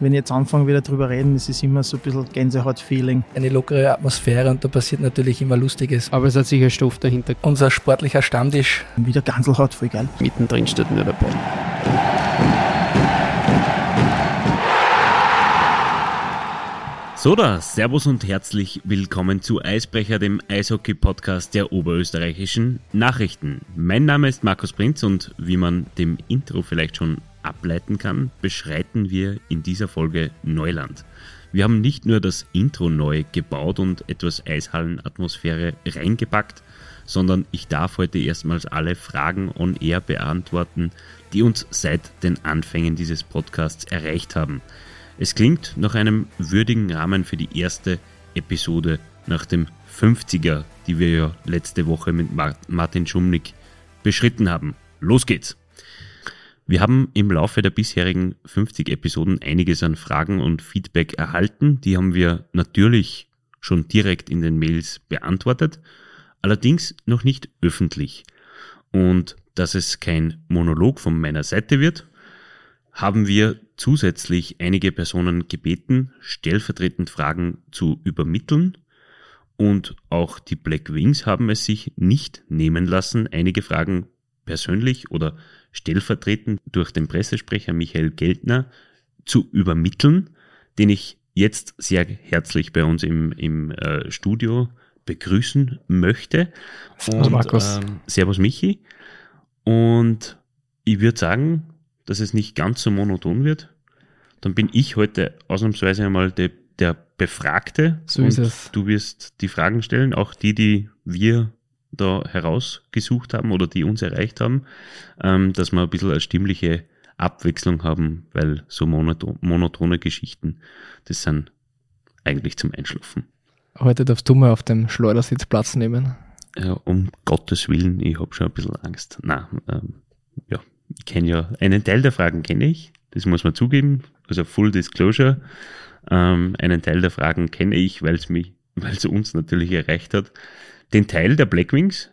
wenn ich jetzt anfange wieder drüber reden, ist es immer so ein bisschen Gänsehaut-Feeling. Eine lockere Atmosphäre und da passiert natürlich immer Lustiges. Aber es hat sicher Stoff dahinter. Unser sportlicher Stammtisch. Wieder Ganselhaut, voll geil. Mittendrin steht nur dabei. So da, Servus und herzlich willkommen zu Eisbrecher, dem Eishockey-Podcast der oberösterreichischen Nachrichten. Mein Name ist Markus Prinz und wie man dem Intro vielleicht schon ableiten kann, beschreiten wir in dieser Folge Neuland. Wir haben nicht nur das Intro neu gebaut und etwas Eishallenatmosphäre reingepackt, sondern ich darf heute erstmals alle Fragen on air beantworten, die uns seit den Anfängen dieses Podcasts erreicht haben. Es klingt nach einem würdigen Rahmen für die erste Episode nach dem 50er, die wir ja letzte Woche mit Martin Schumnick beschritten haben. Los geht's! Wir haben im Laufe der bisherigen 50 Episoden einiges an Fragen und Feedback erhalten. Die haben wir natürlich schon direkt in den Mails beantwortet, allerdings noch nicht öffentlich. Und dass es kein Monolog von meiner Seite wird, haben wir zusätzlich einige Personen gebeten, stellvertretend Fragen zu übermitteln. Und auch die Black Wings haben es sich nicht nehmen lassen, einige Fragen persönlich oder stellvertretend durch den Pressesprecher Michael Geltner zu übermitteln, den ich jetzt sehr herzlich bei uns im, im äh, Studio begrüßen möchte. Servus Markus. Ähm, servus Michi. Und ich würde sagen, dass es nicht ganz so monoton wird, dann bin ich heute ausnahmsweise einmal de, der Befragte. So ist es. Du wirst die Fragen stellen, auch die, die wir da herausgesucht haben oder die uns erreicht haben, ähm, dass wir ein bisschen eine stimmliche Abwechslung haben, weil so monoton, monotone Geschichten, das sind eigentlich zum Einschlafen. Heute darfst du mal auf dem Schleudersitz Platz nehmen. Ja, um Gottes Willen, ich habe schon ein bisschen Angst. Na, ähm, ja, ich kenne ja, einen Teil der Fragen kenne ich, das muss man zugeben, also Full Disclosure. Ähm, einen Teil der Fragen kenne ich, weil es mich, weil es uns natürlich erreicht hat. Den Teil der Blackwings,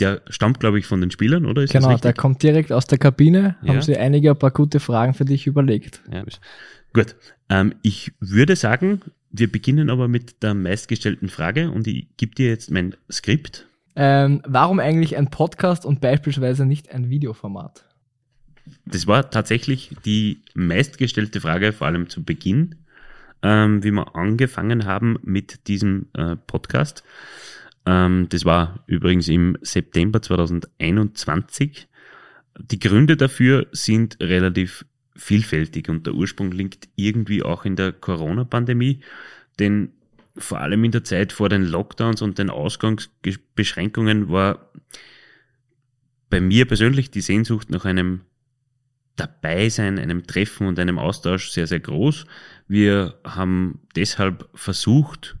der stammt, glaube ich, von den Spielern, oder? Ist genau, der kommt direkt aus der Kabine. Ja. Haben sie einige ein paar gute Fragen für dich überlegt. Ja. Gut. Ähm, ich würde sagen, wir beginnen aber mit der meistgestellten Frage und ich gebe dir jetzt mein Skript. Ähm, warum eigentlich ein Podcast und beispielsweise nicht ein Videoformat? Das war tatsächlich die meistgestellte Frage, vor allem zu Beginn, ähm, wie wir angefangen haben mit diesem äh, Podcast. Ähm, das war übrigens im September 2021. Die Gründe dafür sind relativ vielfältig und der Ursprung liegt irgendwie auch in der Corona-Pandemie, denn vor allem in der Zeit vor den Lockdowns und den Ausgangsbeschränkungen war bei mir persönlich die Sehnsucht nach einem Dabeisein, einem Treffen und einem Austausch sehr, sehr groß. Wir haben deshalb versucht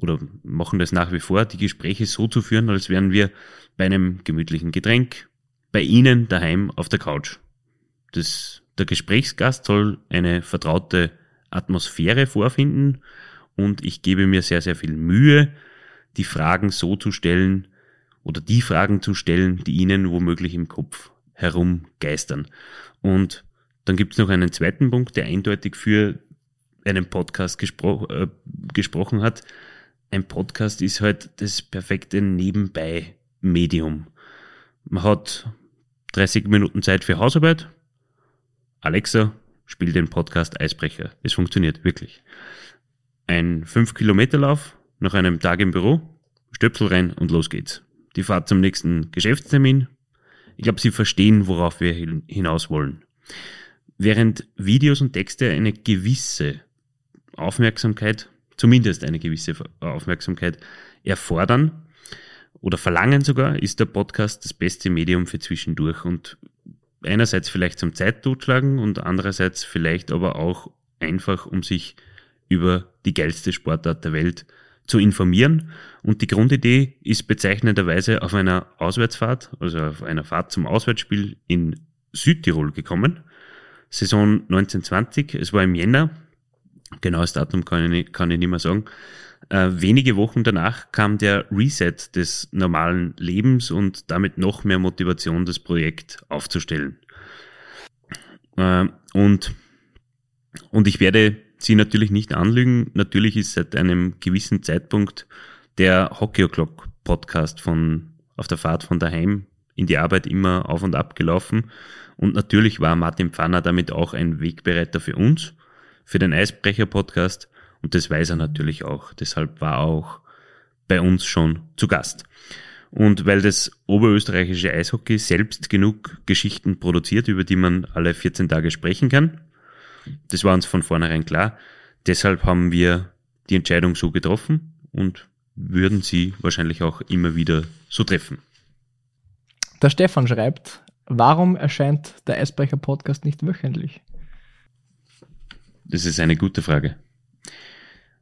oder machen das nach wie vor, die Gespräche so zu führen, als wären wir bei einem gemütlichen Getränk bei Ihnen daheim auf der Couch. Das, der Gesprächsgast soll eine vertraute Atmosphäre vorfinden und ich gebe mir sehr, sehr viel Mühe, die Fragen so zu stellen oder die Fragen zu stellen, die Ihnen womöglich im Kopf herumgeistern. Und dann gibt es noch einen zweiten Punkt, der eindeutig für einen Podcast gespro äh, gesprochen hat. Ein Podcast ist halt das perfekte Nebenbei-Medium. Man hat 30 Minuten Zeit für Hausarbeit. Alexa, spielt den Podcast Eisbrecher. Es funktioniert wirklich. Ein 5-Kilometer-Lauf nach einem Tag im Büro, Stöpsel rein und los geht's. Die Fahrt zum nächsten Geschäftstermin, ich glaube, Sie verstehen, worauf wir hinaus wollen. Während Videos und Texte eine gewisse Aufmerksamkeit, zumindest eine gewisse Aufmerksamkeit erfordern oder verlangen sogar, ist der Podcast das beste Medium für zwischendurch und einerseits vielleicht zum Zeittotschlagen und andererseits vielleicht aber auch einfach, um sich über die geilste Sportart der Welt zu informieren. Und die Grundidee ist bezeichnenderweise auf einer Auswärtsfahrt, also auf einer Fahrt zum Auswärtsspiel in Südtirol gekommen. Saison 1920, es war im Jänner, genaues Datum kann ich, kann ich nicht mehr sagen. Äh, wenige Wochen danach kam der Reset des normalen Lebens und damit noch mehr Motivation, das Projekt aufzustellen. Äh, und Und ich werde Sie natürlich nicht anlügen. Natürlich ist seit einem gewissen Zeitpunkt der Hockey O'Clock Podcast von auf der Fahrt von daheim in die Arbeit immer auf und ab gelaufen. Und natürlich war Martin Pfanner damit auch ein Wegbereiter für uns, für den Eisbrecher Podcast. Und das weiß er natürlich auch. Deshalb war er auch bei uns schon zu Gast. Und weil das oberösterreichische Eishockey selbst genug Geschichten produziert, über die man alle 14 Tage sprechen kann, das war uns von vornherein klar. Deshalb haben wir die Entscheidung so getroffen und würden sie wahrscheinlich auch immer wieder so treffen. Der Stefan schreibt, warum erscheint der Eisbrecher Podcast nicht wöchentlich? Das ist eine gute Frage.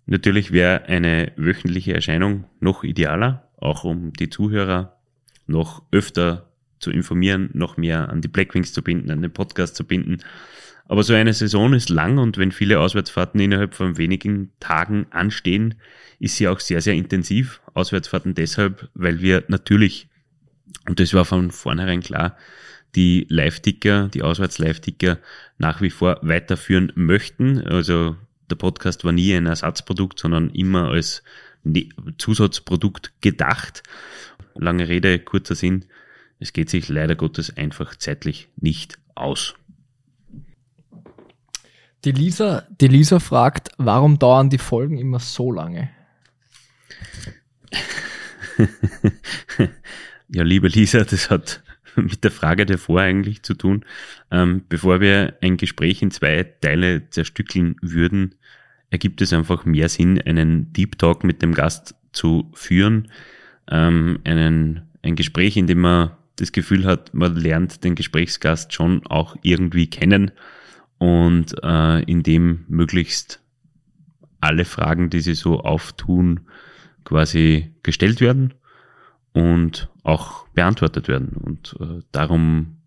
Natürlich wäre eine wöchentliche Erscheinung noch idealer, auch um die Zuhörer noch öfter zu informieren, noch mehr an die Blackwings zu binden, an den Podcast zu binden. Aber so eine Saison ist lang und wenn viele Auswärtsfahrten innerhalb von wenigen Tagen anstehen, ist sie auch sehr, sehr intensiv. Auswärtsfahrten deshalb, weil wir natürlich, und das war von vornherein klar, die Live-Ticker, die Auswärts-Live-Ticker nach wie vor weiterführen möchten. Also der Podcast war nie ein Ersatzprodukt, sondern immer als ne-, Zusatzprodukt gedacht. Lange Rede, kurzer Sinn. Es geht sich leider Gottes einfach zeitlich nicht aus. Die Lisa, die Lisa fragt, warum dauern die Folgen immer so lange? ja, liebe Lisa, das hat mit der Frage davor eigentlich zu tun. Ähm, bevor wir ein Gespräch in zwei Teile zerstückeln würden, ergibt es einfach mehr Sinn, einen Deep Talk mit dem Gast zu führen, ähm, einen, ein Gespräch, in dem man das Gefühl hat, man lernt den Gesprächsgast schon auch irgendwie kennen und äh, in dem möglichst alle Fragen, die sie so auftun, quasi gestellt werden und auch beantwortet werden. Und äh, darum,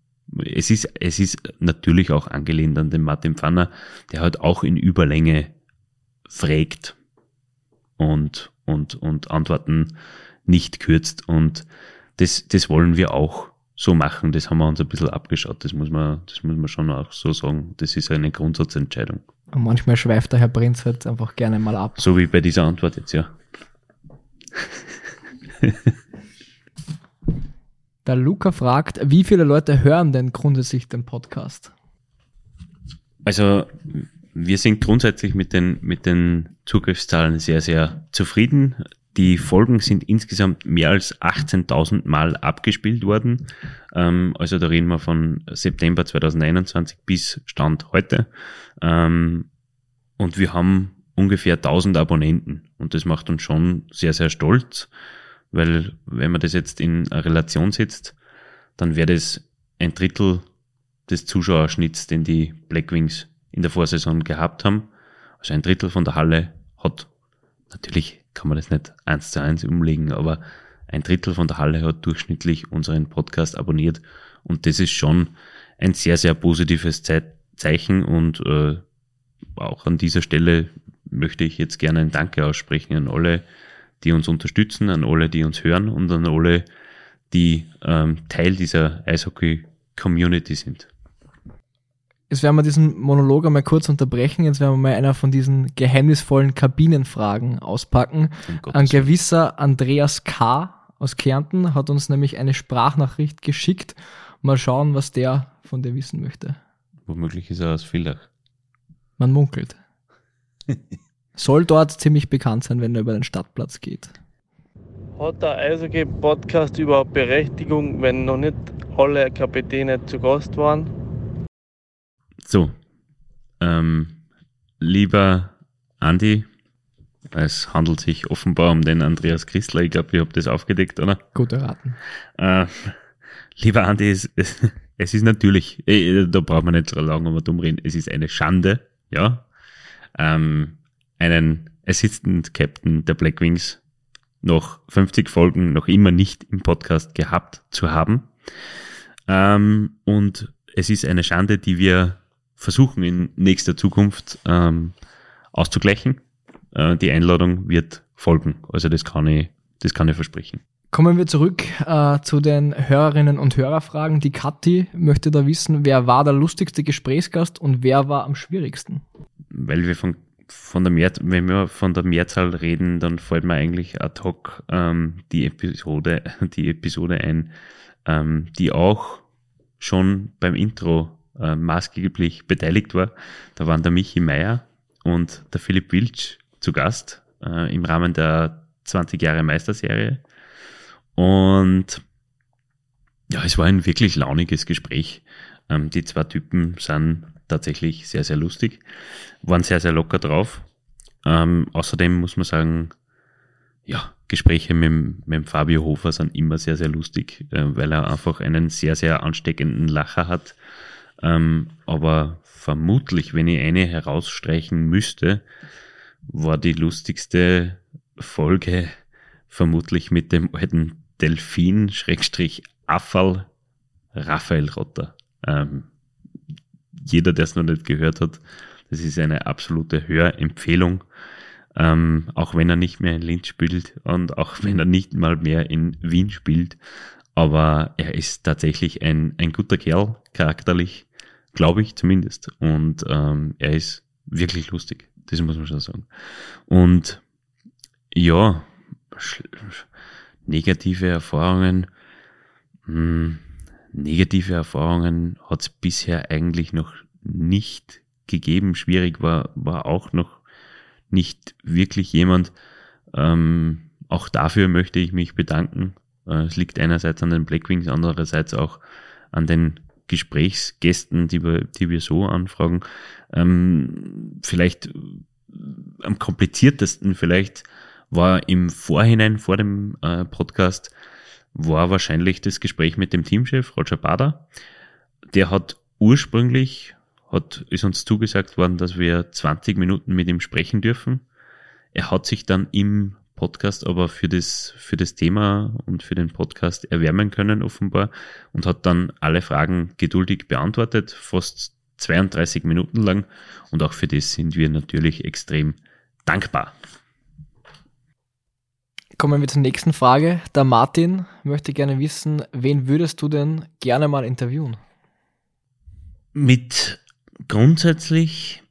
es ist, es ist natürlich auch angelehnt an den Martin Pfanner, der halt auch in Überlänge fragt und, und, und Antworten nicht kürzt. Und das, das wollen wir auch so machen. Das haben wir uns ein bisschen abgeschaut. Das muss man, das muss man schon auch so sagen. Das ist eine Grundsatzentscheidung. Und manchmal schweift der Herr Prinz halt einfach gerne mal ab. So wie bei dieser Antwort jetzt, ja. Der Luca fragt, wie viele Leute hören denn grundsätzlich den Podcast? Also wir sind grundsätzlich mit den, mit den Zugriffszahlen sehr, sehr zufrieden. Die Folgen sind insgesamt mehr als 18.000 Mal abgespielt worden. Ähm, also da reden wir von September 2021 bis Stand heute. Ähm, und wir haben ungefähr 1000 Abonnenten. Und das macht uns schon sehr, sehr stolz, weil wenn man das jetzt in eine Relation setzt, dann wäre das ein Drittel des Zuschauerschnitts, den die Blackwings in der Vorsaison gehabt haben. Also ein Drittel von der Halle hat, natürlich kann man das nicht eins zu eins umlegen, aber ein Drittel von der Halle hat durchschnittlich unseren Podcast abonniert und das ist schon ein sehr, sehr positives Zeichen und äh, auch an dieser Stelle möchte ich jetzt gerne ein Danke aussprechen an alle, die uns unterstützen, an alle, die uns hören und an alle, die ähm, Teil dieser Eishockey-Community sind. Jetzt werden wir diesen Monolog einmal kurz unterbrechen. Jetzt werden wir mal einer von diesen geheimnisvollen Kabinenfragen auspacken. Ein gewisser Andreas K. aus Kärnten hat uns nämlich eine Sprachnachricht geschickt. Mal schauen, was der von dir wissen möchte. Womöglich ist er aus Villach. Man munkelt. Soll dort ziemlich bekannt sein, wenn er über den Stadtplatz geht. Hat der Eishockey-Podcast überhaupt Berechtigung, wenn noch nicht alle Kapitäne zu Gast waren? So, ähm, lieber Andi, es handelt sich offenbar um den Andreas Christler. Ich glaube, ich habe das aufgedeckt, oder? Gut erraten. Äh, lieber Andi, es, es, ist natürlich, äh, da braucht man nicht so lange um dumm reden, es ist eine Schande, ja, ähm, einen Assistant Captain der Black Wings noch 50 Folgen noch immer nicht im Podcast gehabt zu haben. Ähm, und es ist eine Schande, die wir versuchen in nächster Zukunft ähm, auszugleichen. Äh, die Einladung wird folgen. Also das kann ich, das kann ich versprechen. Kommen wir zurück äh, zu den Hörerinnen und Hörerfragen. Die Kathi möchte da wissen, wer war der lustigste Gesprächsgast und wer war am schwierigsten? weil wir von, von der Mehr, wenn wir von der Mehrzahl reden, dann fällt mir eigentlich ad hoc ähm, die Episode, die Episode ein, ähm, die auch schon beim Intro äh, maßgeblich beteiligt war. Da waren der Michi Meier und der Philipp Wilsch zu Gast äh, im Rahmen der 20 Jahre Meisterserie. Und ja, es war ein wirklich launiges Gespräch. Ähm, die zwei Typen sind tatsächlich sehr, sehr lustig, waren sehr, sehr locker drauf. Ähm, außerdem muss man sagen, ja, Gespräche mit, mit Fabio Hofer sind immer sehr, sehr lustig, äh, weil er einfach einen sehr, sehr ansteckenden Lacher hat. Ähm, aber vermutlich, wenn ich eine herausstreichen müsste, war die lustigste Folge vermutlich mit dem alten Delfin, Schrägstrich Affall, Raphael Rotter. Ähm, jeder, der es noch nicht gehört hat, das ist eine absolute Hörempfehlung. Ähm, auch wenn er nicht mehr in Linz spielt und auch wenn er nicht mal mehr in Wien spielt. Aber er ist tatsächlich ein, ein guter Kerl, charakterlich, glaube ich zumindest. Und ähm, er ist wirklich lustig. Das muss man schon sagen. Und ja, negative Erfahrungen. Hm, negative Erfahrungen hat es bisher eigentlich noch nicht gegeben. Schwierig war, war auch noch nicht wirklich jemand. Ähm, auch dafür möchte ich mich bedanken. Äh, es liegt einerseits an den Blackwings, andererseits auch an den Gesprächsgästen, die wir, die wir so anfragen. Ähm, vielleicht am kompliziertesten vielleicht war im Vorhinein vor dem äh, Podcast war wahrscheinlich das Gespräch mit dem Teamchef Roger Bader. Der hat ursprünglich, hat, ist uns zugesagt worden, dass wir 20 Minuten mit ihm sprechen dürfen. Er hat sich dann im Podcast aber für das, für das Thema und für den Podcast erwärmen können offenbar und hat dann alle Fragen geduldig beantwortet, fast 32 Minuten lang und auch für das sind wir natürlich extrem dankbar. Kommen wir zur nächsten Frage. Der Martin möchte gerne wissen, wen würdest du denn gerne mal interviewen? Mit grundsätzlich,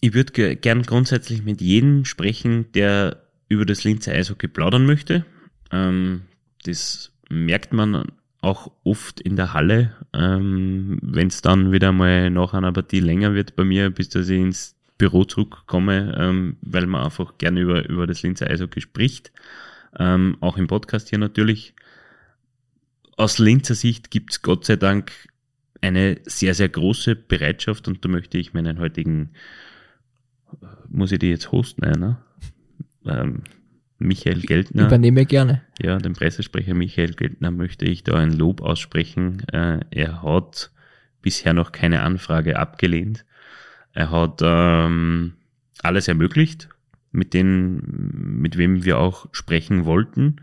ich würde gern grundsätzlich mit jedem sprechen, der über das Linzer Eishockey plaudern möchte. Ähm, das merkt man auch oft in der Halle, ähm, wenn es dann wieder mal nach einer Partie länger wird bei mir, bis dass ich ins Büro zurückkomme, ähm, weil man einfach gerne über, über das Linzer Eishockey spricht. Ähm, auch im Podcast hier natürlich. Aus Linzer Sicht gibt es Gott sei Dank eine sehr, sehr große Bereitschaft und da möchte ich meinen heutigen, muss ich die jetzt hosten, ne? Ähm, Michael Geldner. Übernehme gerne. Ja, den Pressesprecher Michael Geldner möchte ich da ein Lob aussprechen. Äh, er hat bisher noch keine Anfrage abgelehnt. Er hat ähm, alles ermöglicht, mit denen, mit wem wir auch sprechen wollten.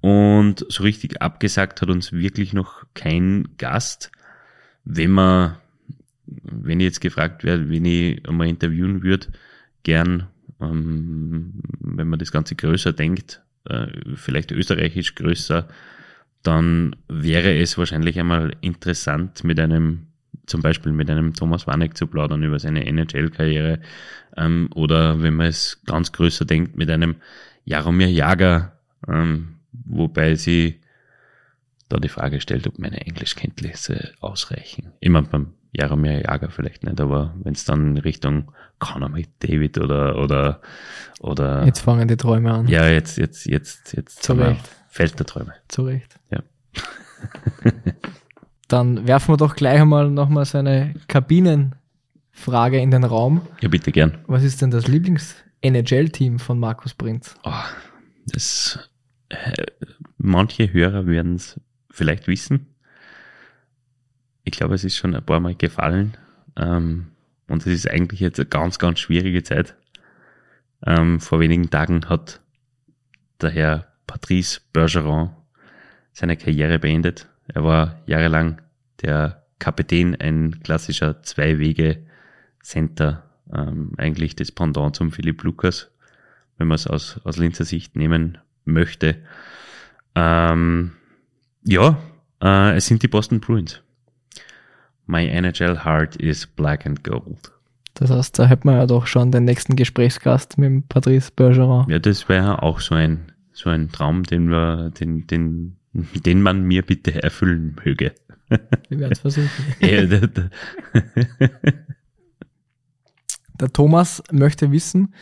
Und so richtig abgesagt hat uns wirklich noch kein Gast. Wenn man, wenn ich jetzt gefragt werde, wen ich einmal interviewen würde, gern, ähm, wenn man das Ganze größer denkt, äh, vielleicht österreichisch größer, dann wäre es wahrscheinlich einmal interessant mit einem zum Beispiel mit einem Thomas Warneck zu plaudern über seine NHL-Karriere ähm, oder wenn man es ganz größer denkt, mit einem Jaromir Jager, ähm, wobei sie da die Frage stellt, ob meine Englischkenntnisse ausreichen. Immer beim Jaromir Jager vielleicht nicht, aber wenn es dann in Richtung Conor McDavid oder oder oder jetzt fangen die Träume an. Ja, jetzt jetzt jetzt jetzt Zu Recht. Feld der Träume. Zu Recht. Ja. Dann werfen wir doch gleich einmal nochmal so eine Kabinenfrage in den Raum. Ja, bitte gern. Was ist denn das Lieblings-NHL-Team von Markus Prinz? Oh, das, äh, manche Hörer werden es vielleicht wissen. Ich glaube, es ist schon ein paar Mal gefallen. Ähm, und es ist eigentlich jetzt eine ganz, ganz schwierige Zeit. Ähm, vor wenigen Tagen hat der Herr Patrice Bergeron seine Karriere beendet. Er war jahrelang der Kapitän, ein klassischer Zwei-Wege-Center, ähm, eigentlich das Pendant zum Philipp Lukas, wenn man es aus, aus Linzer Sicht nehmen möchte. Ähm, ja, äh, es sind die Boston Bruins. My NHL heart is black and gold. Das heißt, da hätten wir ja doch schon den nächsten Gesprächsgast mit dem Patrice Bergeron. Ja, das wäre auch so ein, so ein Traum, den wir, den, den, den man mir bitte erfüllen möge. Wir werden es versuchen. Der Thomas möchte wissen,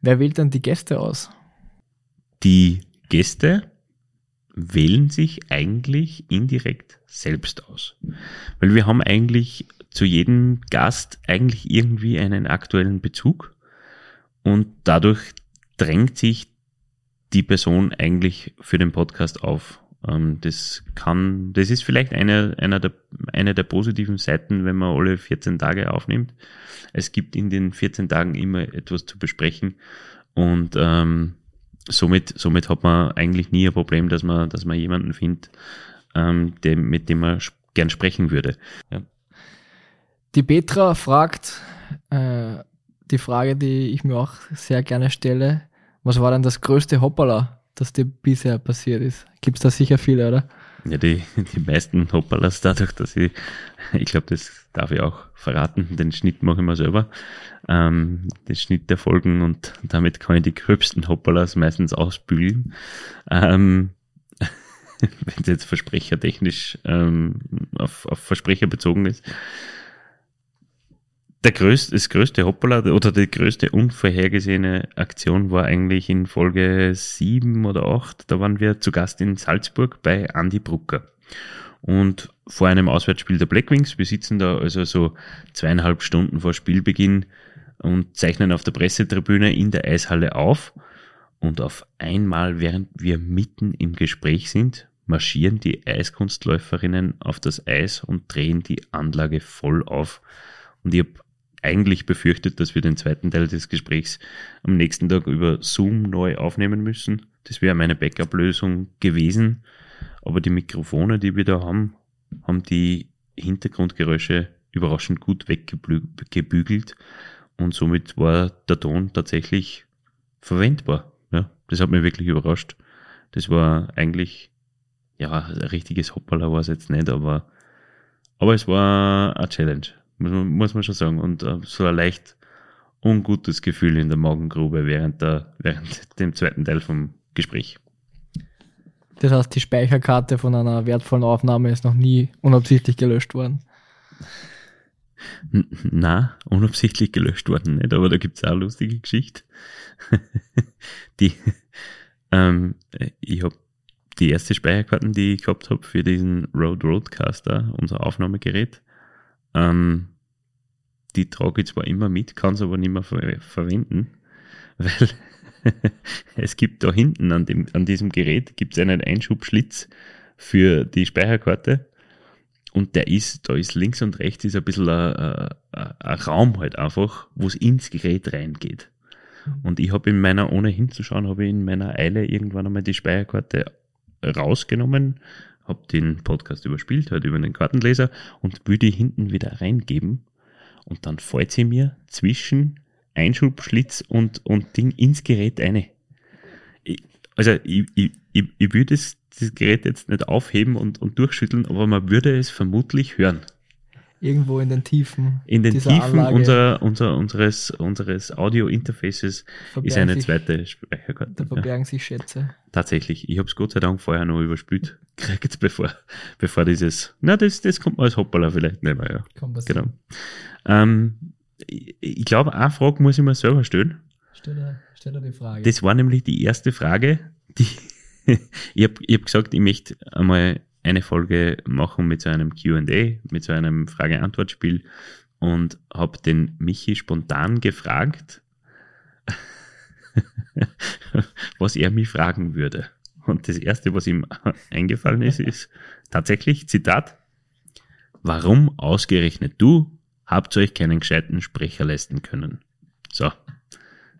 wer wählt dann die Gäste aus? Die Gäste wählen sich eigentlich indirekt selbst aus. Weil wir haben eigentlich zu jedem Gast eigentlich irgendwie einen aktuellen Bezug und dadurch drängt sich die Person eigentlich für den Podcast auf. Ähm, Das kann, das ist vielleicht eine, einer der, eine der positiven Seiten, wenn man alle 14 Tage aufnimmt. Es gibt in den 14 Tagen immer etwas zu besprechen und ähm, somit, somit hat man eigentlich nie ein Problem, dass man, dass man jemanden findet, ähm, dem, mit dem man gern sprechen würde. Ja. Die Petra fragt äh, die Frage, die ich mir auch sehr gerne stelle. Was war denn das größte Hoppala, das dir bisher passiert ist? Gibt es da sicher viele, oder? Ja, die, die meisten Hoppalas dadurch, dass ich, ich glaube, das darf ich auch verraten, den Schnitt mache ich mir selber, ähm, den Schnitt der Folgen und damit kann ich die gröbsten Hoppalas meistens ausbügeln. Ähm, wenn es jetzt versprechertechnisch ähm, auf, auf Versprecher bezogen ist. Der größte, das größte Hoppala oder die größte unvorhergesehene Aktion war eigentlich in Folge sieben oder acht. Da waren wir zu Gast in Salzburg bei Andy Brucker. Und vor einem Auswärtsspiel der Blackwings, wir sitzen da also so zweieinhalb Stunden vor Spielbeginn und zeichnen auf der Pressetribüne in der Eishalle auf. Und auf einmal, während wir mitten im Gespräch sind, marschieren die Eiskunstläuferinnen auf das Eis und drehen die Anlage voll auf. Und ich habe eigentlich befürchtet, dass wir den zweiten Teil des Gesprächs am nächsten Tag über Zoom neu aufnehmen müssen. Das wäre meine Backup-Lösung gewesen. Aber die Mikrofone, die wir da haben, haben die Hintergrundgeräusche überraschend gut weggebügelt. Und somit war der Ton tatsächlich verwendbar. Ja, das hat mich wirklich überrascht. Das war eigentlich, ja, ein richtiges Hoppala war es jetzt nicht, aber, aber es war eine Challenge, muss man, muss man schon sagen. Und äh, so ein leicht ungutes Gefühl in der Magengrube während, der, während dem zweiten Teil vom Gespräch. Das heißt, die Speicherkarte von einer wertvollen Aufnahme ist noch nie unabsichtlich gelöscht worden. Na, unabsichtlich gelöscht worden nicht, aber da gibt's auch eine lustige Geschichte. die, ähm, ich habe die erste Speicherkarten, die ich gehabt habe für diesen Rode Roadcaster, unser Aufnahmegerät, ähm, die trage ich zwar immer mit, kann es aber nicht mehr ver verwenden, weil es gibt da hinten an, dem, an diesem Gerät gibt's einen Einschubschlitz für die Speicherkarte und der ist, da ist links und rechts ist ein bisschen ein, ein, ein Raum halt einfach, wo es ins Gerät reingeht. Und ich habe in meiner, ohne hinzuschauen, habe ich in meiner Eile irgendwann einmal die Speicherkarte rausgenommen, habe den Podcast überspielt, halt über den Kartenleser und will die hinten wieder reingeben. Und dann fällt sie mir zwischen Einschubschlitz und, und Ding ins Gerät eine. Ich, also ich, ich, ich, ich würde das, das Gerät jetzt nicht aufheben und, und durchschütteln, aber man würde es vermutlich hören. Irgendwo in den Tiefen. In den Tiefen Anlage unserer, unser, unseres, unseres Audio-Interfaces ist eine sich, zweite Speicherkarte. Da Ja, verbergen sich Schätze. tatsächlich. Ich habe es Gott sei Dank vorher noch überspült, gekriegt, bevor, bevor dieses, na, das, das kommt mal als Hoppala vielleicht nicht mehr, ja. Kann Genau. Ähm, ich ich glaube, eine Frage muss ich mir selber stellen. Stell dir, stell dir die Frage. Das war nämlich die erste Frage, die ich habe hab gesagt, ich möchte einmal eine Folge machen mit so einem QA, mit so einem Frage-Antwort-Spiel und habe den Michi spontan gefragt, was er mich fragen würde. Und das erste, was ihm eingefallen ist, ist tatsächlich, Zitat, warum ausgerechnet du habt euch keinen gescheiten Sprecher leisten können? So.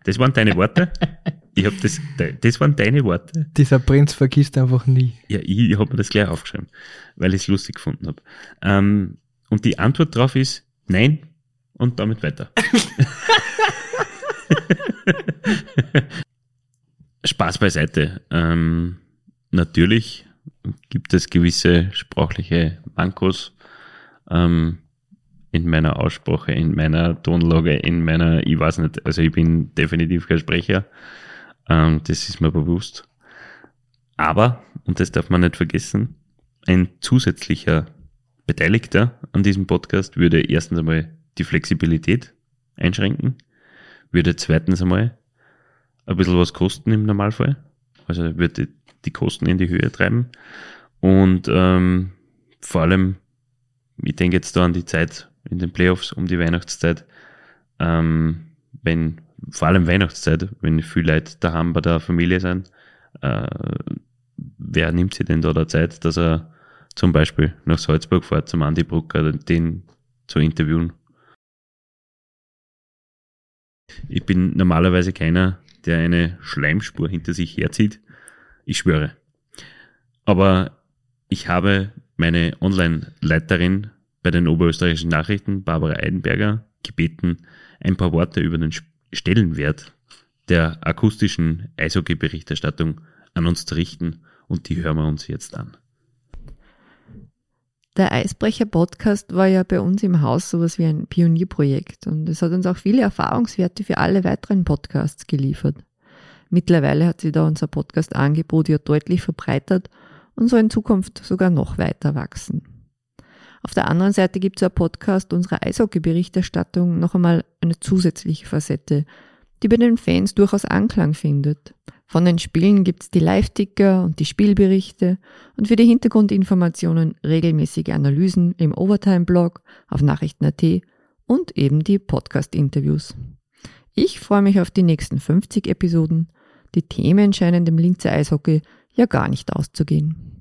Das waren deine Worte. Ich habe das, das waren deine Worte. Dieser Prinz vergisst einfach nie. Ja, ich habe mir das gleich aufgeschrieben, weil ich es lustig gefunden habe. Ähm, und die Antwort darauf ist nein und damit weiter. Spaß beiseite. Ähm, natürlich gibt es gewisse sprachliche Mankos. Ähm, in meiner Aussprache, in meiner Tonlage, in meiner, ich weiß nicht, also ich bin definitiv kein Sprecher. Ähm, das ist mir bewusst. Aber, und das darf man nicht vergessen, ein zusätzlicher Beteiligter an diesem Podcast würde erstens einmal die Flexibilität einschränken, würde zweitens einmal ein bisschen was kosten im Normalfall. Also würde die Kosten in die Höhe treiben. Und ähm, vor allem, ich denke jetzt da an die Zeit in den Playoffs um die Weihnachtszeit, ähm, wenn, vor allem Weihnachtszeit, wenn viele Leute daheim bei der Familie sind, äh, wer nimmt sich denn da der Zeit, dass er zum Beispiel nach Salzburg fährt zum Andi Brucker, den zu interviewen? Ich bin normalerweise keiner, der eine Schleimspur hinter sich herzieht. Ich schwöre. Aber ich habe meine Online-Leiterin bei den oberösterreichischen Nachrichten, Barbara Eidenberger, gebeten, ein paar Worte über den Stellenwert der akustischen Eishockey-Berichterstattung an uns zu richten und die hören wir uns jetzt an. Der Eisbrecher-Podcast war ja bei uns im Haus sowas wie ein Pionierprojekt und es hat uns auch viele Erfahrungswerte für alle weiteren Podcasts geliefert. Mittlerweile hat sich da unser Podcast-Angebot ja deutlich verbreitert und soll in Zukunft sogar noch weiter wachsen. Auf der anderen Seite gibt es ein Podcast unserer Eishockey-Berichterstattung noch einmal eine zusätzliche Facette, die bei den Fans durchaus Anklang findet. Von den Spielen gibt's die Live-Ticker und die Spielberichte und für die Hintergrundinformationen regelmäßige Analysen im Overtime-Blog auf Nachrichten.at und eben die Podcast-Interviews. Ich freue mich auf die nächsten 50 Episoden. Die Themen scheinen dem Linzer Eishockey ja gar nicht auszugehen.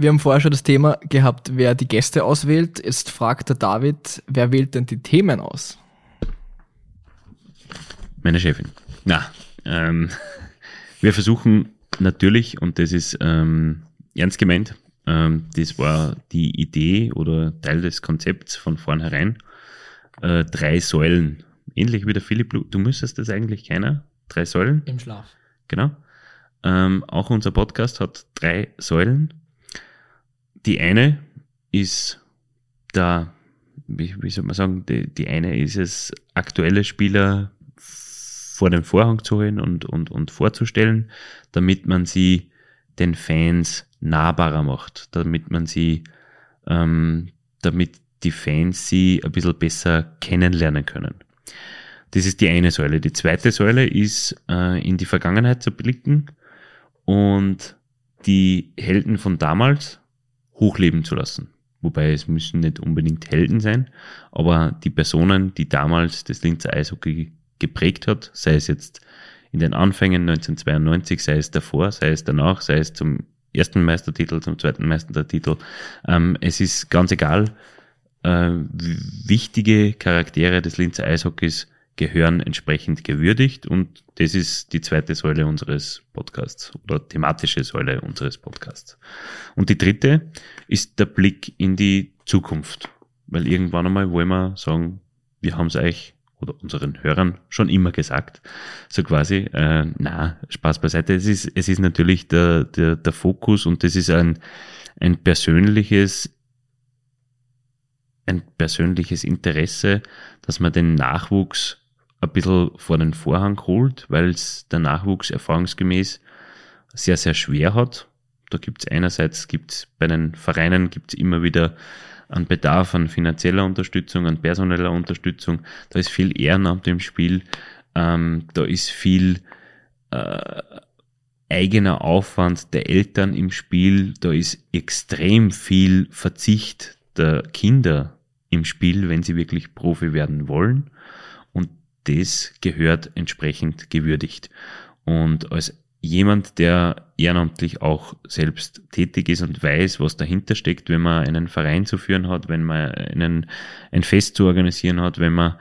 Wir haben vorher schon das Thema gehabt, wer die Gäste auswählt. Jetzt fragt der David, wer wählt denn die Themen aus? Meine Chefin. Na, ähm, wir versuchen natürlich, und das ist ähm, ernst gemeint, ähm, das war die Idee oder Teil des Konzepts von vornherein, äh, drei Säulen. Ähnlich wie der Philipp, du müsstest das eigentlich keiner. Drei Säulen. Im Schlaf. Genau. Ähm, auch unser Podcast hat drei Säulen. Die eine ist da, wie, wie soll man sagen, die, die eine ist es, aktuelle Spieler vor den Vorhang zu holen und, und, und vorzustellen, damit man sie den Fans nahbarer macht, damit man sie, ähm, damit die Fans sie ein bisschen besser kennenlernen können. Das ist die eine Säule. Die zweite Säule ist, äh, in die Vergangenheit zu blicken und die Helden von damals hochleben zu lassen. Wobei es müssen nicht unbedingt Helden sein, aber die Personen, die damals das Linzer Eishockey geprägt hat, sei es jetzt in den Anfängen 1992, sei es davor, sei es danach, sei es zum ersten Meistertitel, zum zweiten Meistertitel. Ähm, es ist ganz egal. Äh, wichtige Charaktere des Linzer Eishockeys gehören entsprechend gewürdigt und das ist die zweite Säule unseres Podcasts oder thematische Säule unseres Podcasts. Und die dritte ist der Blick in die Zukunft, weil irgendwann einmal wollen wir sagen, wir haben es euch oder unseren Hörern schon immer gesagt, so quasi, äh, na, Spaß beiseite. Es ist, es ist natürlich der, der, der Fokus und das ist ein, ein persönliches, ein persönliches Interesse, dass man den Nachwuchs ein bisschen vor den Vorhang holt, weil es der Nachwuchs erfahrungsgemäß sehr, sehr schwer hat. Da gibt es einerseits gibt's bei den Vereinen gibt's immer wieder an Bedarf an finanzieller Unterstützung, an personeller Unterstützung. Da ist viel Ehrenamt im Spiel. Ähm, da ist viel äh, eigener Aufwand der Eltern im Spiel. Da ist extrem viel Verzicht der Kinder im Spiel, wenn sie wirklich Profi werden wollen. Das gehört entsprechend gewürdigt. Und als jemand, der ehrenamtlich auch selbst tätig ist und weiß, was dahinter steckt, wenn man einen Verein zu führen hat, wenn man einen, ein Fest zu organisieren hat, wenn man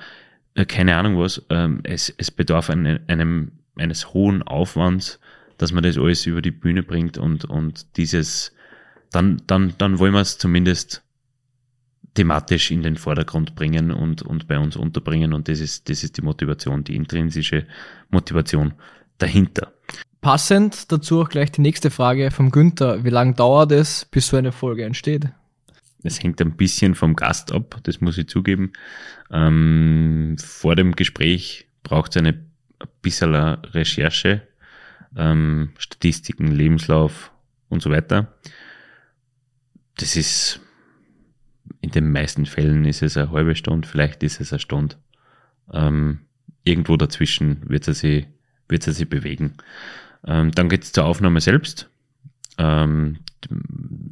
äh, keine Ahnung was, ähm, es, es bedarf einem, einem, eines hohen Aufwands, dass man das alles über die Bühne bringt und, und dieses, dann, dann, dann wollen wir es zumindest thematisch in den Vordergrund bringen und, und bei uns unterbringen und das ist, das ist die Motivation, die intrinsische Motivation dahinter. Passend dazu auch gleich die nächste Frage vom Günther. Wie lange dauert es, bis so eine Folge entsteht? es hängt ein bisschen vom Gast ab, das muss ich zugeben. Ähm, vor dem Gespräch braucht es eine ein bisschen Recherche, ähm, Statistiken, Lebenslauf und so weiter. Das ist in den meisten Fällen ist es eine halbe Stunde, vielleicht ist es eine Stunde. Ähm, irgendwo dazwischen wird er sich, wird er sich bewegen. Ähm, dann geht es zur Aufnahme selbst. Ähm,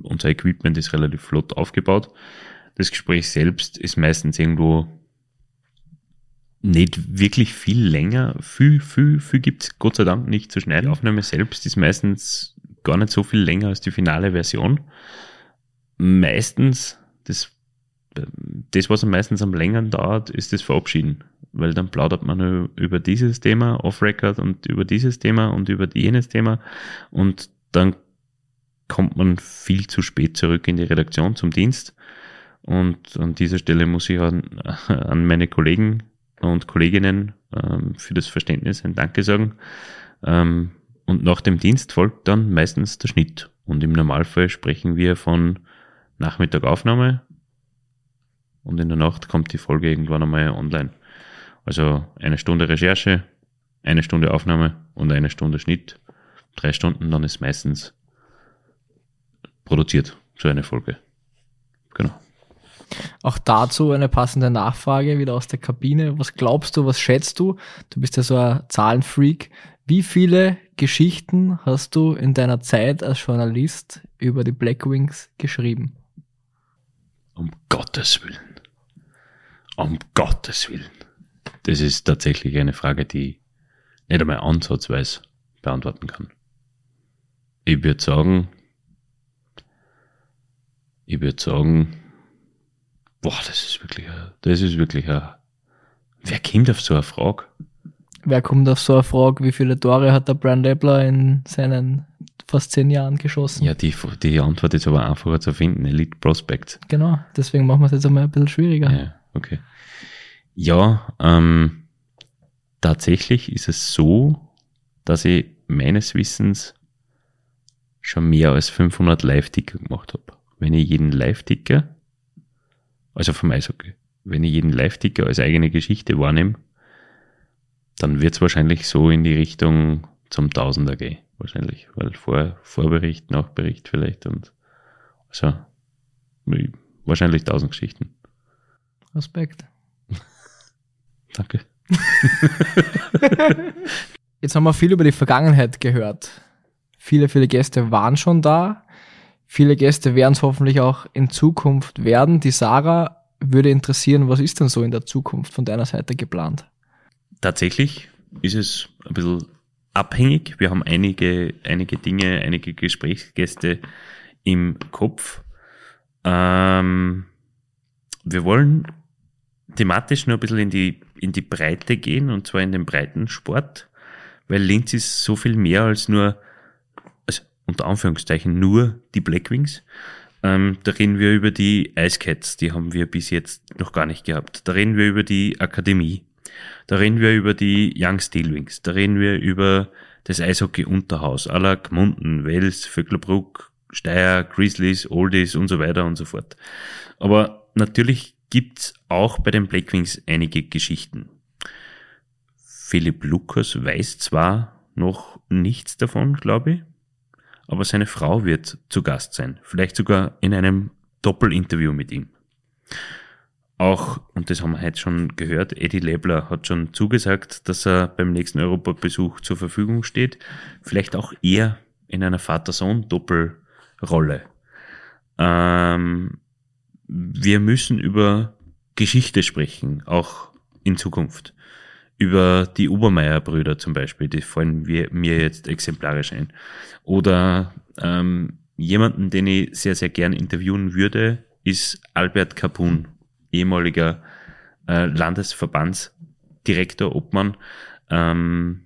unser Equipment ist relativ flott aufgebaut. Das Gespräch selbst ist meistens irgendwo nicht wirklich viel länger. Viel, viel, viel gibt's Gott sei Dank nicht zu schnell. Die Aufnahme selbst ist meistens gar nicht so viel länger als die finale Version. Meistens, das, das was meistens am längeren dauert, ist das Verabschieden. Weil dann plaudert man über dieses Thema off-Record und über dieses Thema und über jenes Thema und dann kommt man viel zu spät zurück in die Redaktion zum Dienst. Und an dieser Stelle muss ich an, an meine Kollegen und Kolleginnen ähm, für das Verständnis ein Danke sagen. Ähm, und nach dem Dienst folgt dann meistens der Schnitt. Und im Normalfall sprechen wir von Nachmittagaufnahme und in der Nacht kommt die Folge irgendwann einmal online. Also eine Stunde Recherche, eine Stunde Aufnahme und eine Stunde Schnitt. Drei Stunden, dann ist meistens produziert, so eine Folge. Genau. Auch dazu eine passende Nachfrage wieder aus der Kabine. Was glaubst du, was schätzt du? Du bist ja so ein Zahlenfreak. Wie viele Geschichten hast du in deiner Zeit als Journalist über die Blackwings geschrieben? Um Gottes Willen. Um Gottes Willen. Das ist tatsächlich eine Frage, die ich nicht einmal ansatzweise beantworten kann. Ich würde sagen, ich würde sagen, boah, das ist wirklich, ein, das ist wirklich wer kommt auf so eine Frage? Wer kommt auf so eine Frage, wie viele Tore hat der Brian Lebler in seinen fast zehn Jahren geschossen? Ja, die, die Antwort ist aber einfacher zu finden, Elite Prospect. Genau, deswegen machen wir es jetzt einmal ein bisschen schwieriger. Ja, okay. Ja, ähm, tatsächlich ist es so, dass ich meines Wissens schon mehr als 500 Live-Ticker gemacht habe wenn ich jeden Live-Ticker, also vom Eishockey, wenn ich jeden Live-Ticker als eigene Geschichte wahrnehme, dann wird es wahrscheinlich so in die Richtung zum Tausender gehen. Wahrscheinlich, weil vor, Vorbericht, Nachbericht vielleicht und also wahrscheinlich tausend Geschichten. Respekt. Danke. Jetzt haben wir viel über die Vergangenheit gehört. Viele, viele Gäste waren schon da. Viele Gäste werden es hoffentlich auch in Zukunft werden. Die Sarah würde interessieren, was ist denn so in der Zukunft von deiner Seite geplant? Tatsächlich ist es ein bisschen abhängig. Wir haben einige, einige Dinge, einige Gesprächsgäste im Kopf. Ähm, wir wollen thematisch nur ein bisschen in die, in die Breite gehen und zwar in den Breitensport, weil Linz ist so viel mehr als nur unter Anführungszeichen nur die Blackwings. Ähm, da reden wir über die Ice Cats, die haben wir bis jetzt noch gar nicht gehabt. Da reden wir über die Akademie. Da reden wir über die Young Steelwings. Da reden wir über das Eishockey-Unterhaus aller Gmunden, Wels, Vöcklerbruck, Steyr, Grizzlies, Oldies und so weiter und so fort. Aber natürlich gibt's auch bei den Blackwings einige Geschichten. Philipp Lukas weiß zwar noch nichts davon, glaube ich, aber seine Frau wird zu Gast sein, vielleicht sogar in einem Doppelinterview mit ihm. Auch, und das haben wir heute schon gehört, Eddie Lebler hat schon zugesagt, dass er beim nächsten Europabesuch zur Verfügung steht. Vielleicht auch er in einer Vater-Sohn-Doppelrolle. Ähm, wir müssen über Geschichte sprechen, auch in Zukunft über die Obermeier-Brüder zum Beispiel, die fallen mir jetzt exemplarisch ein. Oder ähm, jemanden, den ich sehr, sehr gern interviewen würde, ist Albert Kapun, ehemaliger äh, Landesverbandsdirektor, Obmann ähm,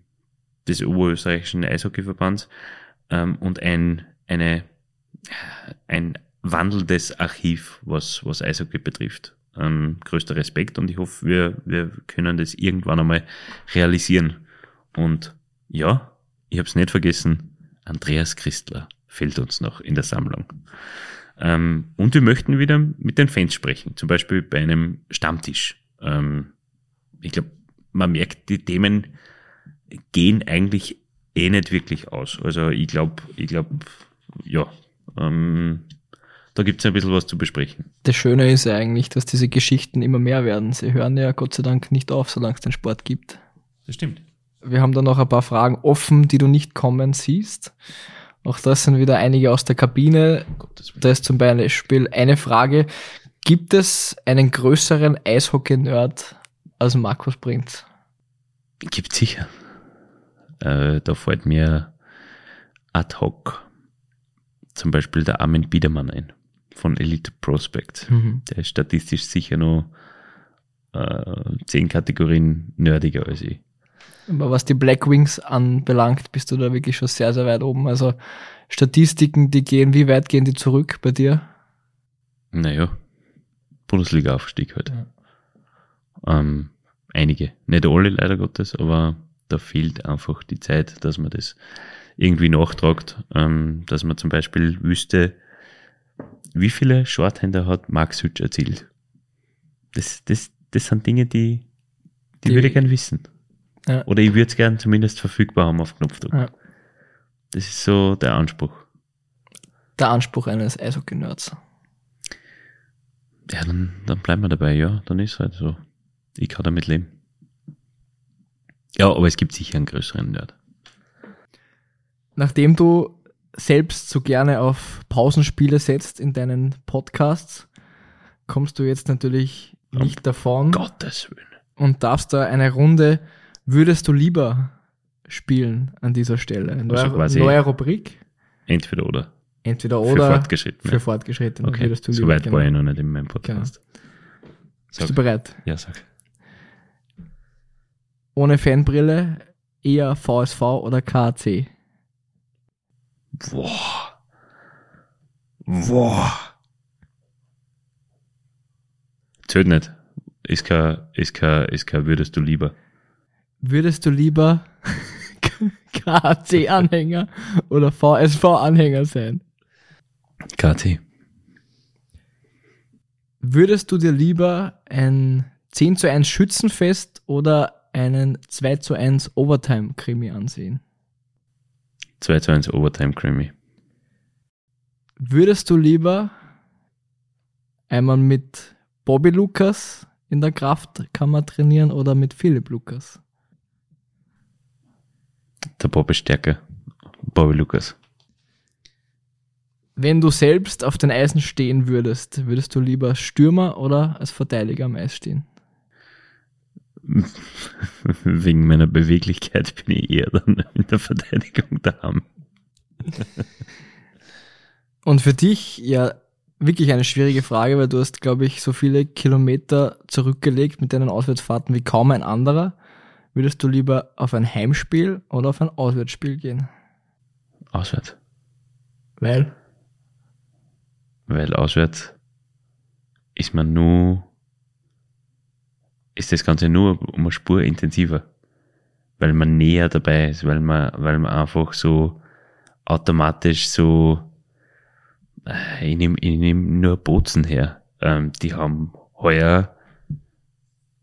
des Oberösterreichischen Eishockeyverbands ähm, und ein, eine, ein wandelndes Archiv, was, was Eishockey betrifft ähm, größter Respekt und ich hoffe, wir, wir können das irgendwann einmal realisieren. Und ja, ich habe es nicht vergessen, Andreas Christler fehlt uns noch in der Sammlung. Ähm, und wir möchten wieder mit den Fans sprechen, zum Beispiel bei einem Stammtisch. Ähm, ich glaube, man merkt, die Themen gehen eigentlich eh nicht wirklich aus. Also ich glaube, ich glaube, ja, ähm, da gibt es ein bisschen was zu besprechen. Das Schöne ist ja eigentlich, dass diese Geschichten immer mehr werden. Sie hören ja Gott sei Dank nicht auf, solange es den Sport gibt. Das stimmt. Wir haben da noch ein paar Fragen offen, die du nicht kommen siehst. Auch das sind wieder einige aus der Kabine. Da ist zum Beispiel eine Frage. Gibt es einen größeren Eishockey-Nerd als Markus Prinz? Gibt sicher. Äh, da fällt mir ad hoc zum Beispiel der Armin Biedermann ein von Elite Prospect. Mhm. Der ist statistisch sicher noch äh, zehn Kategorien nerdiger als ich. Aber was die Black Wings anbelangt, bist du da wirklich schon sehr, sehr weit oben. Also Statistiken, die gehen, wie weit gehen die zurück bei dir? Naja, Bundesliga-Aufstieg halt. Ähm, einige. Nicht alle leider Gottes, aber da fehlt einfach die Zeit, dass man das irgendwie nachtragt, ähm, dass man zum Beispiel wüsste, wie viele Shorthänder hat Max Hütsch erzielt. Das, das, das sind Dinge, die, die, Die- würde ich gern wissen. Ja. Oder ich würde es gern zumindest verfügbar haben auf Knopfdruck. Ja. Das ist so der Anspruch. Der Anspruch eines Eishockey-Nerds. Ja, dann, dann bleiben wir dabei, ja, dann ist halt so. Ich kann damit leben. Ja, aber es gibt sicher einen größeren Nerd. Nachdem du selbst so gerne auf Pausenspiele setzt in deinen Podcasts, kommst du jetzt natürlich nicht davon Gottes Willen. und darfst da eine Runde Würdest du lieber spielen an dieser Stelle? Neue, Also quasi- neue Rubrik, Entweder oder. entweder Für oder Fortgeschrittene. für Fortgeschrittene. okay, Würdest du so lieber, weit genau. war ich noch nicht in meinem Podcast. Bist du bereit? Ja, sag. Ohne Fanbrille eher VSV oder KAC? Boah. Boah. Zählt nicht. Ist kein, ist kein, ist kein würdest du lieber. Würdest du lieber KAC-Anhänger oder VSV-Anhänger sein? KT. Würdest du dir lieber ein 10 zu 1 Schützenfest oder einen 2 zu 1 Overtime-Krimi ansehen? 2 zu 1 Overtime Creamy. Würdest du lieber einmal mit Bobby Lukas in der Kraftkammer trainieren oder mit Philipp Lukas? Der Bob ist stärker. Bobby Lukas. Wenn du selbst auf den Eisen stehen würdest, würdest du lieber Stürmer oder als Verteidiger am Eis stehen? Wegen meiner Beweglichkeit bin ich eher dann in der Verteidigung daheim. Und für dich ja wirklich eine schwierige Frage, weil du hast, glaube ich, so viele Kilometer zurückgelegt mit deinen Auswärtsfahrten wie kaum ein anderer. Würdest du lieber auf ein Heimspiel oder auf ein Auswärtsspiel gehen? Auswärts. Weil? Weil auswärts ist man nur, ist das Ganze nur um eine Spur intensiver. Weil man näher dabei ist, weil man, weil man einfach so automatisch so, äh, ich nehme nehm nur Bozen her. Ähm, die haben heuer,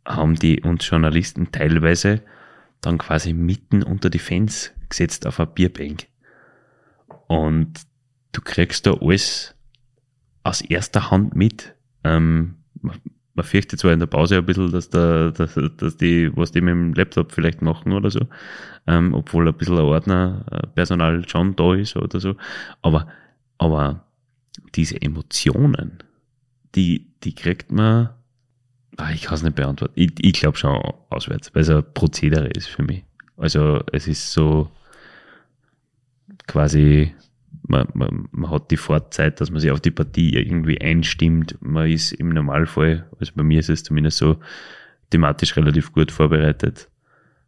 haben die uns Journalisten teilweise dann quasi mitten unter die Fans gesetzt auf eine Bierbank. Und du kriegst da alles aus erster Hand mit. Ähm, man, fürchtet zwar in der Pause ein bisschen, dass, da, dass, dass die, was die mit dem Laptop vielleicht machen oder so, ähm, obwohl ein bisschen ein Ordner, äh, schon da ist oder so, aber, aber diese Emotionen, die, die kriegt man, ah, ich kann es nicht beantworten. Ich, ich glaube schon auswärts, weil es ein Prozedere ist für mich. Also es ist so quasi man, man, man hat die Vorzeit, dass man sich auf die Partie irgendwie einstimmt. Man ist im Normalfall, also bei mir ist es zumindest so, thematisch relativ gut vorbereitet.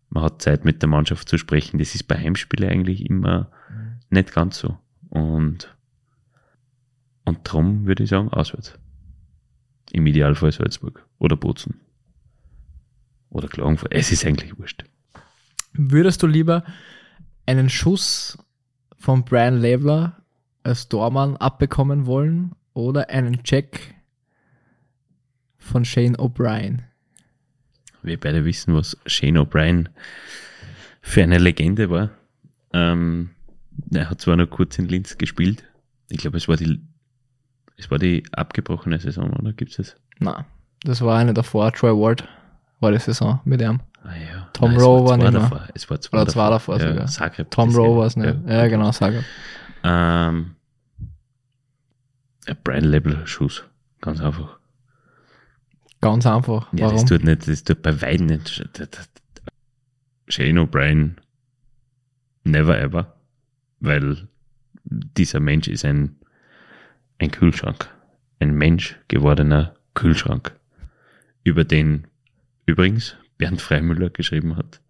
Man hat Zeit mit der Mannschaft zu sprechen. Das ist bei Heimspielen eigentlich immer nicht ganz so. Und, und darum würde ich sagen, auswärts. Im Idealfall Salzburg oder Bozen. Oder Klagenfurt. Es ist eigentlich wurscht. Würdest du lieber einen Schuss von Brian Labler als Tormann abbekommen wollen oder einen Check von Shane O'Brien? Wir beide wissen, was Shane O'Brien für eine Legende war. Ähm, er hat zwar noch kurz in Linz gespielt. Ich glaube, es war die, es war die abgebrochene Saison, oder gibt es das? Na, das war eine davor. Troy Ward war die Saison mit ihm. Ah, ja. Tom Nein, Rowe war nicht davor. Es war zwei Oder zwei davor ja, sogar. Zagreb Tom Rowe war es nicht. Ja, genau, sag ich. Ähm, ja, Brian Label Schuss. Ganz einfach. Ganz einfach. Ja, Warum? das tut nicht, das tut bei weitem nicht. Shane O'Brien, never ever. Weil dieser Mensch ist ein, ein Kühlschrank. Ein Mensch gewordener Kühlschrank. Über den übrigens Bernd Freimüller geschrieben hat.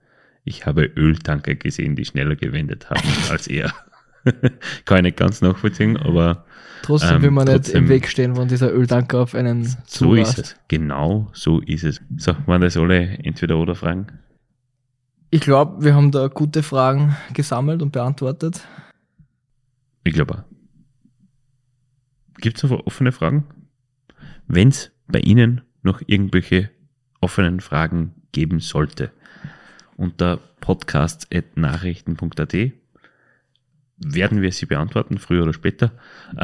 Ich habe Öltanker gesehen, die schneller gewendet haben als er. Kann ich nicht ganz nachvollziehen, aber Trotzdem ähm, will man nicht trotzdem- im Weg stehen, wenn dieser Öltanker auf einen so ist zurast. es. Genau so ist es. So, waren das alle entweder oder Fragen? Ich glaube, wir haben da gute Fragen gesammelt und beantwortet. Ich glaube auch. Gibt es noch offene Fragen? Wenn es bei Ihnen noch irgendwelche offenen Fragen geben sollte, unter podcast.nachrichten.at werden wir sie beantworten, früher oder später.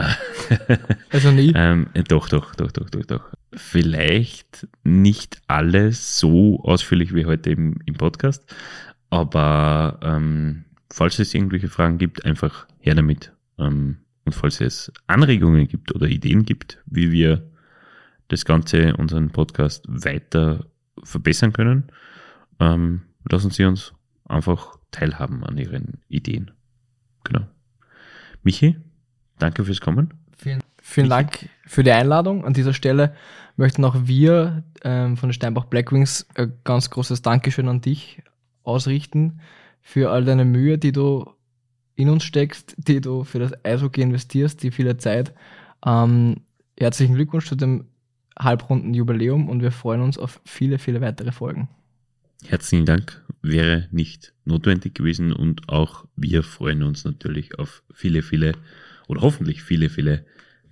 Also nie. Ähm, äh, doch, doch, doch, doch, doch, doch. Vielleicht nicht alles so ausführlich wie heute im, im Podcast, aber ähm, falls es irgendwelche Fragen gibt, einfach her damit. Ähm, und falls es Anregungen gibt oder Ideen gibt, wie wir das Ganze, unseren Podcast weiter verbessern können, ähm, lassen Sie uns einfach teilhaben an Ihren Ideen. Genau. Michi, danke fürs Kommen. Vielen, vielen Dank für die Einladung. An dieser Stelle möchten auch wir ähm, von den Steinbach Blackwings ein ganz großes Dankeschön an dich ausrichten für all deine Mühe, die du in uns steckst, die du für das Eishockey investierst, die viele Zeit. Ähm, herzlichen Glückwunsch zu dem halbrunden Jubiläum und wir freuen uns auf viele, viele weitere Folgen. Herzlichen Dank. Wäre nicht notwendig gewesen und auch wir freuen uns natürlich auf viele, viele oder hoffentlich viele, viele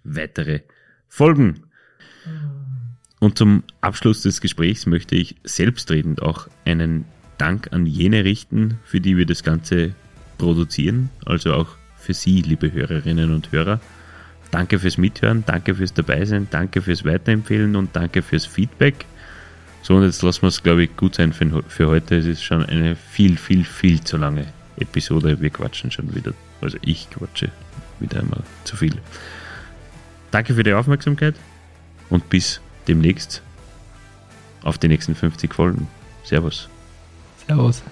weitere Folgen. Und zum Abschluss des Gesprächs möchte ich selbstredend auch einen Dank an jene richten, für die wir das Ganze produzieren, also auch für Sie, liebe Hörerinnen und Hörer. Danke fürs Mithören, danke fürs Dabeisein, danke fürs Weiterempfehlen und danke fürs Feedback. So, und jetzt lassen wir es, glaube ich, gut sein für, für heute. Es ist schon eine viel, viel, viel zu lange Episode. Wir quatschen schon wieder. Also ich quatsche wieder einmal zu viel. Danke für die Aufmerksamkeit und bis demnächst auf die nächsten 50 Folgen. Servus. Servus.